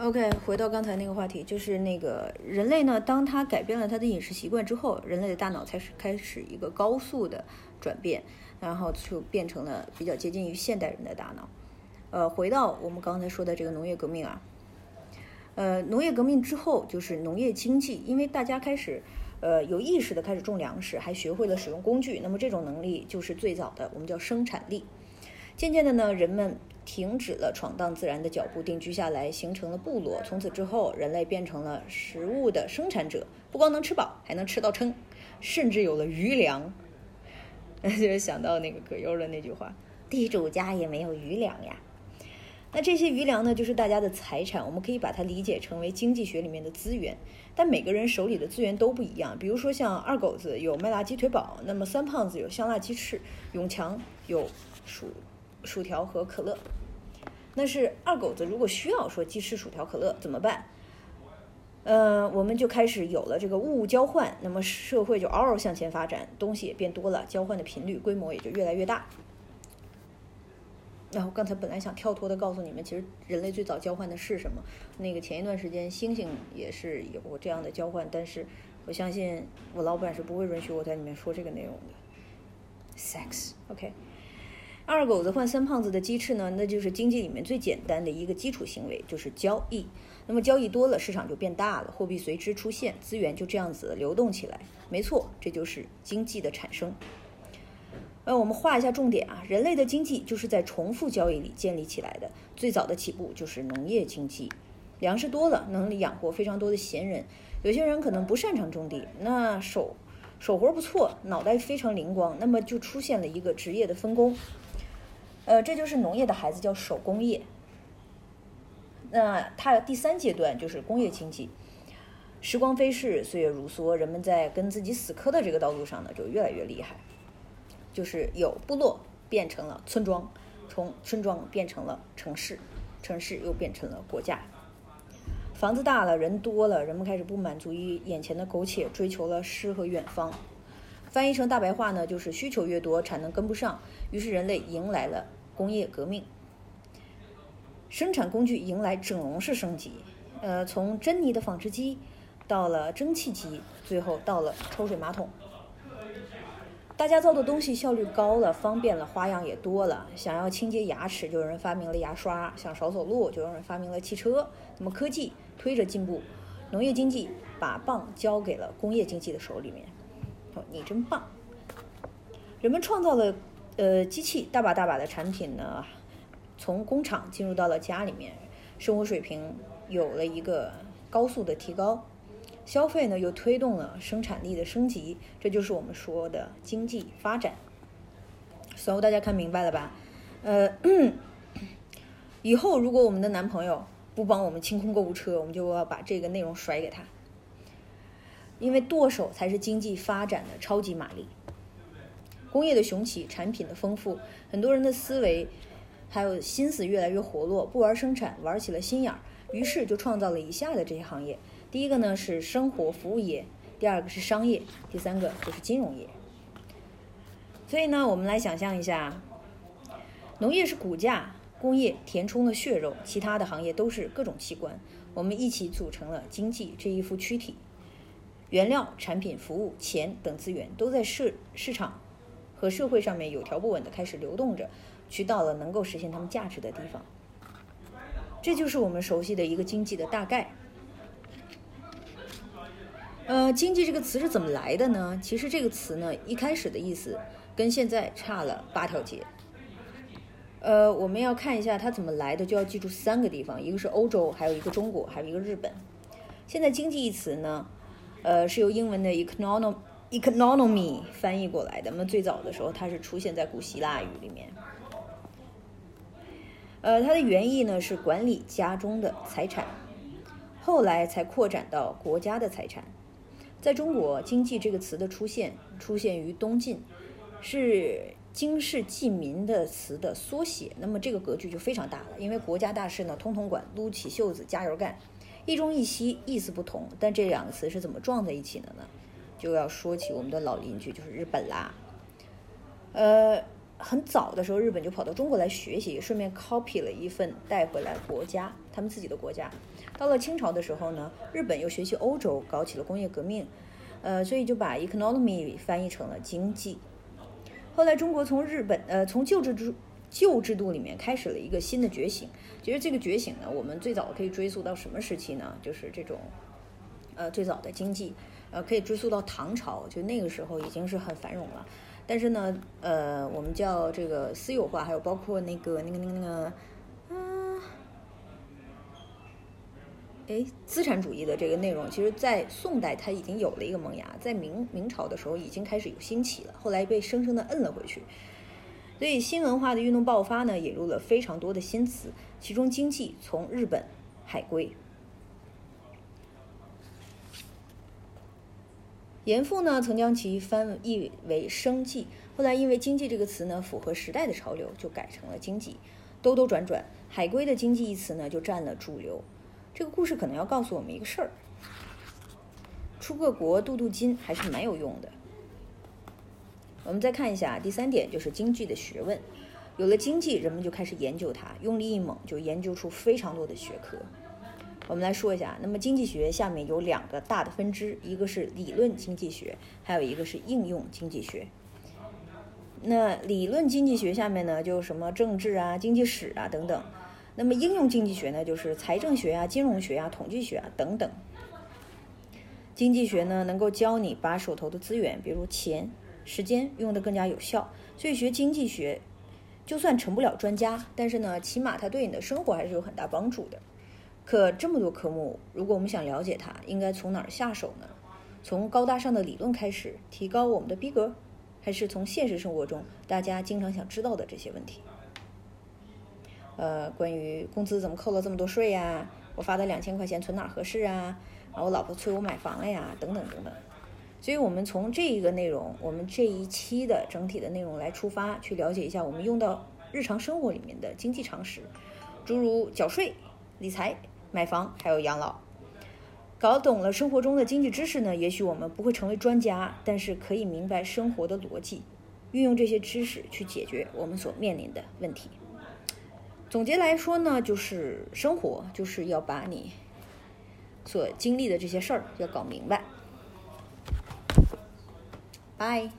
OK，回到刚才那个话题，就是那个人类呢，当他改变了他的饮食习惯之后，人类的大脑才是开始一个高速的转变，然后就变成了比较接近于现代人的大脑。呃，回到我们刚才说的这个农业革命啊，呃，农业革命之后就是农业经济，因为大家开始呃有意识的开始种粮食，还学会了使用工具，那么这种能力就是最早的我们叫生产力。渐渐的呢，人们停止了闯荡自然的脚步，定居下来，形成了部落。从此之后，人类变成了食物的生产者，不光能吃饱，还能吃到撑，甚至有了余粮。那 就是想到那个葛优的那句话：“地主家也没有余粮呀。”那这些余粮呢，就是大家的财产，我们可以把它理解成为经济学里面的资源。但每个人手里的资源都不一样，比如说像二狗子有麦辣鸡腿堡，那么三胖子有香辣鸡翅，永强有薯。薯条和可乐，那是二狗子。如果需要说鸡翅、薯条、可乐怎么办？呃，我们就开始有了这个物物交换，那么社会就嗷嗷向前发展，东西也变多了，交换的频率、规模也就越来越大。然后刚才本来想跳脱的告诉你们，其实人类最早交换的是什么？那个前一段时间猩猩也是有过这样的交换，但是我相信我老板是不会允许我在里面说这个内容的。Sex，OK。二狗子换三胖子的鸡翅呢？那就是经济里面最简单的一个基础行为，就是交易。那么交易多了，市场就变大了，货币随之出现，资源就这样子流动起来。没错，这就是经济的产生。呃，我们画一下重点啊，人类的经济就是在重复交易里建立起来的。最早的起步就是农业经济，粮食多了，能养活非常多的闲人。有些人可能不擅长种地，那手手活不错，脑袋非常灵光，那么就出现了一个职业的分工。呃，这就是农业的孩子，叫手工业。那它第三阶段就是工业经济。时光飞逝，岁月如梭，人们在跟自己死磕的这个道路上呢，就越来越厉害。就是有部落变成了村庄，从村庄变成了城市，城市又变成了国家。房子大了，人多了，人们开始不满足于眼前的苟且，追求了诗和远方。翻译成大白话呢，就是需求越多，产能跟不上，于是人类迎来了。工业革命，生产工具迎来整容式升级，呃，从珍妮的纺织机到了蒸汽机，最后到了抽水马桶。大家造的东西效率高了，方便了，花样也多了。想要清洁牙齿，就有人发明了牙刷；想少走路，就有人发明了汽车。那么科技推着进步，农业经济把棒交给了工业经济的手里面。哦，你真棒！人们创造了。呃，机器大把大把的产品呢，从工厂进入到了家里面，生活水平有了一个高速的提高，消费呢又推动了生产力的升级，这就是我们说的经济发展。所以大家看明白了吧？呃，以后如果我们的男朋友不帮我们清空购物车，我们就要把这个内容甩给他，因为剁手才是经济发展的超级马力。工业的雄起，产品的丰富，很多人的思维还有心思越来越活络，不玩生产，玩起了心眼儿，于是就创造了以下的这些行业。第一个呢是生活服务业，第二个是商业，第三个就是金融业。所以呢，我们来想象一下，农业是骨架，工业填充了血肉，其他的行业都是各种器官，我们一起组成了经济这一副躯体。原料、产品、服务、钱等资源都在市市场。和社会上面有条不紊的开始流动着，去到了能够实现他们价值的地方。这就是我们熟悉的一个经济的大概。呃，经济这个词是怎么来的呢？其实这个词呢，一开始的意思跟现在差了八条街。呃，我们要看一下它怎么来的，就要记住三个地方：一个是欧洲，还有一个中国，还有一个日本。现在经济一词呢，呃，是由英文的 economic。Economy 翻译过来的，那么最早的时候它是出现在古希腊语里面。呃，它的原意呢是管理家中的财产，后来才扩展到国家的财产。在中国，经济这个词的出现出现于东晋，是经世济民的词的缩写。那么这个格局就非常大了，因为国家大事呢，通通管，撸起袖子加油干。一中一西意思不同，但这两个词是怎么撞在一起的呢？就要说起我们的老邻居，就是日本啦。呃，很早的时候，日本就跑到中国来学习，顺便 copy 了一份带回来国家，他们自己的国家。到了清朝的时候呢，日本又学习欧洲，搞起了工业革命，呃，所以就把 economy 翻译成了经济。后来中国从日本呃从旧制度旧制度里面开始了一个新的觉醒。其实这个觉醒呢，我们最早可以追溯到什么时期呢？就是这种呃最早的经济，呃可以追溯到唐朝，就那个时候已经是很繁荣了。但是呢，呃，我们叫这个私有化，还有包括那个那个那个那个，嗯，哎，资产主义的这个内容，其实，在宋代它已经有了一个萌芽，在明明朝的时候已经开始有兴起了，后来被生生的摁了回去。所以新文化的运动爆发呢，引入了非常多的新词，其中经济从日本海归。严复呢，曾将其翻译为生计，后来因为经济这个词呢符合时代的潮流，就改成了经济。兜兜转转，海归的经济一词呢就占了主流。这个故事可能要告诉我们一个事儿：出个国镀镀金还是蛮有用的。我们再看一下第三点，就是经济的学问。有了经济，人们就开始研究它，用力一猛，就研究出非常多的学科。我们来说一下，那么经济学下面有两个大的分支，一个是理论经济学，还有一个是应用经济学。那理论经济学下面呢，就什么政治啊、经济史啊等等。那么应用经济学呢，就是财政学啊、金融学啊、统计学啊等等。经济学呢，能够教你把手头的资源，比如钱、时间，用得更加有效。所以学经济学，就算成不了专家，但是呢，起码它对你的生活还是有很大帮助的。可这么多科目，如果我们想了解它，应该从哪儿下手呢？从高大上的理论开始，提高我们的逼格，还是从现实生活中大家经常想知道的这些问题？呃，关于工资怎么扣了这么多税呀？我发的两千块钱存哪儿合适啊？啊，我老婆催我买房了呀，等等等等。所以，我们从这一个内容，我们这一期的整体的内容来出发，去了解一下我们用到日常生活里面的经济常识，诸如缴税、理财。买房还有养老，搞懂了生活中的经济知识呢，也许我们不会成为专家，但是可以明白生活的逻辑，运用这些知识去解决我们所面临的问题。总结来说呢，就是生活就是要把你所经历的这些事儿要搞明白。拜。